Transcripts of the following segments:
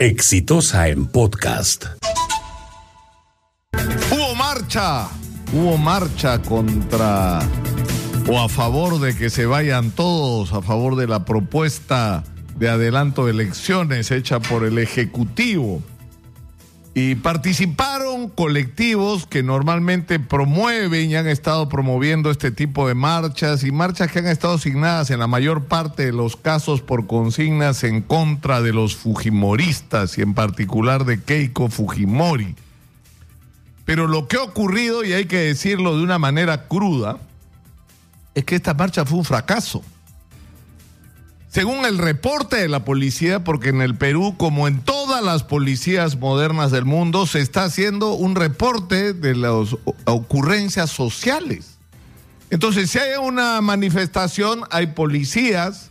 Exitosa en podcast. Hubo marcha, hubo marcha contra o a favor de que se vayan todos, a favor de la propuesta de adelanto de elecciones hecha por el Ejecutivo. Y participaron colectivos que normalmente promueven y han estado promoviendo este tipo de marchas y marchas que han estado asignadas en la mayor parte de los casos por consignas en contra de los Fujimoristas y en particular de Keiko Fujimori. Pero lo que ha ocurrido, y hay que decirlo de una manera cruda, es que esta marcha fue un fracaso. Según el reporte de la policía, porque en el Perú, como en todas las policías modernas del mundo, se está haciendo un reporte de las ocurrencias sociales. Entonces, si hay una manifestación, hay policías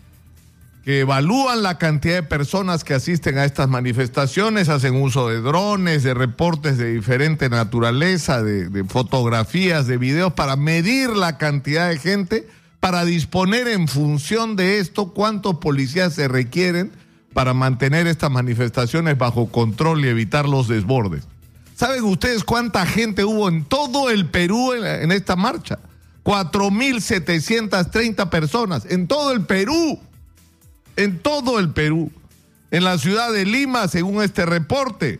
que evalúan la cantidad de personas que asisten a estas manifestaciones, hacen uso de drones, de reportes de diferente naturaleza, de, fotografías, de videos, para medir la cantidad de gente para disponer en función de esto cuántos policías se requieren para mantener estas manifestaciones bajo control y evitar los desbordes. ¿Saben ustedes cuánta gente hubo en todo el Perú en, esta marcha? 4.730 personas en todo el Perú. En todo el Perú. En la ciudad de Lima, según este reporte,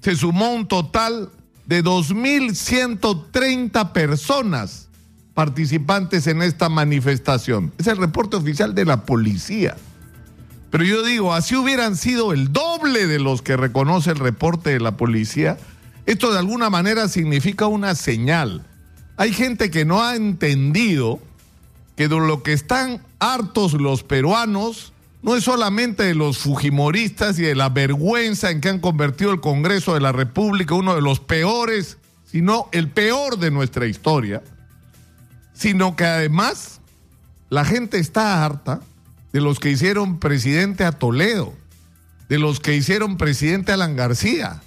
se sumó un total de 2.130 personas participantes en esta manifestación. Es el reporte oficial de la policía. Pero yo digo, así hubieran sido el doble de los que reconoce el reporte de la policía. Esto de alguna manera significa una señal. Hay gente que no ha entendido que de lo que están hartos los peruanos no es solamente de los fujimoristas y de la vergüenza en que han convertido el Congreso de la República, uno de los peores, sino el peor de nuestra historia sino que además la gente está harta de los que hicieron presidente a Toledo, de los que hicieron presidente a Alan García,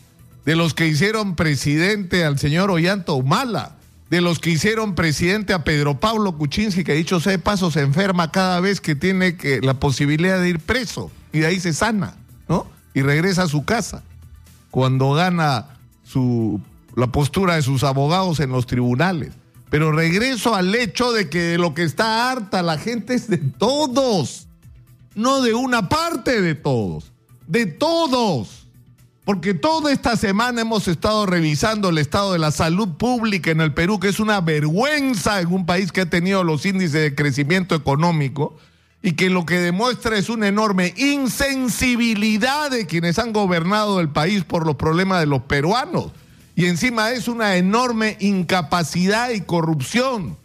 de los que hicieron presidente al señor Ollanta Humala, de los que hicieron presidente a Pedro Pablo Kuczynski, que dicho sea de paso se enferma cada vez que tiene que, la posibilidad de ir preso y de ahí se sana, ¿no? Y regresa a su casa cuando gana su, la postura de sus abogados en los tribunales. Pero regreso al hecho de que de lo que está harta la gente es de todos, no de una parte de todos, de todos. Porque toda esta semana hemos estado revisando el estado de la salud pública en el Perú, que es una vergüenza en un país que ha tenido los índices de crecimiento económico y que lo que demuestra es una enorme insensibilidad de quienes han gobernado el país por los problemas de los peruanos y encima es una enorme incapacidad y corrupción.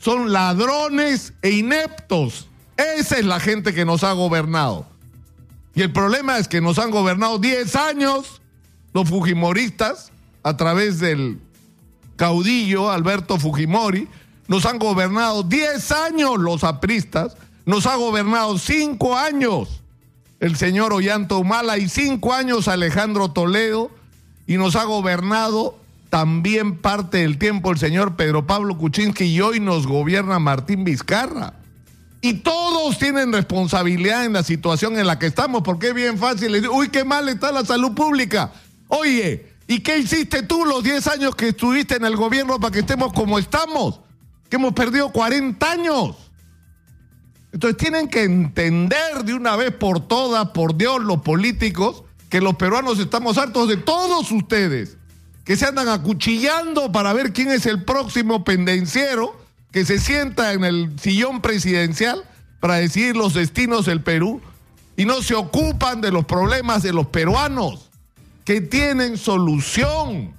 Son ladrones e ineptos. Esa es la gente que nos ha gobernado. Y el problema es que nos han gobernado 10 años los Fujimoristas a través del caudillo Alberto Fujimori. Nos han gobernado 10 años los apristas. Nos ha gobernado 5 años el señor Ollanto Humala y 5 años Alejandro Toledo y nos ha gobernado también parte del tiempo el señor Pedro Pablo Kuczynski y hoy nos gobierna Martín Vizcarra. Y todos tienen responsabilidad en la situación en la que estamos, porque es bien fácil decir, uy, qué mal está la salud pública. Oye, ¿y qué hiciste tú los 10 años que estuviste en el gobierno para que estemos como estamos? Que hemos perdido 40 años. Entonces tienen que entender de una vez por todas, por Dios, los políticos, que los peruanos estamos hartos de todos ustedes, que se andan acuchillando para ver quién es el próximo pendenciero que se sienta en el sillón presidencial para decidir los destinos del Perú y no se ocupan de los problemas de los peruanos, que tienen solución,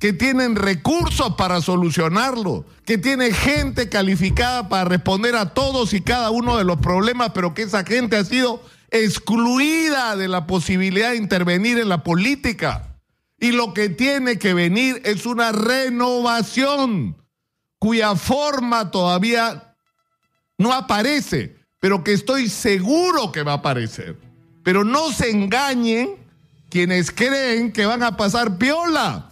que tienen recursos para solucionarlo, que tiene gente calificada para responder a todos y cada uno de los problemas, pero que esa gente ha sido excluida de la posibilidad de intervenir en la política. Y lo que tiene que venir es una renovación cuya forma todavía no aparece, pero que estoy seguro que va a aparecer. Pero no se engañen quienes creen que van a pasar piola,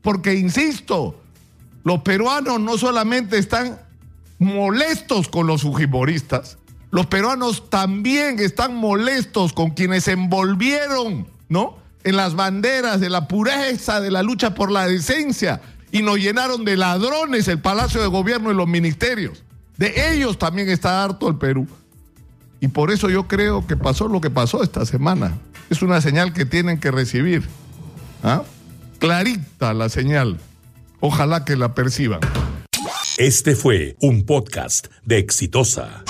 porque insisto, los peruanos no solamente están molestos con los fujimoristas, Los peruanos también están molestos con quienes se envolvieron, ¿no? En las banderas de la pureza de la lucha por la decencia y nos llenaron de ladrones el Palacio de Gobierno y los ministerios. De ellos también está harto el Perú. Y por eso yo creo que pasó lo que pasó esta semana. Es una señal que tienen que recibir. ¿Ah? Clarita la señal. Ojalá que la perciban. Este fue un podcast de Exitosa.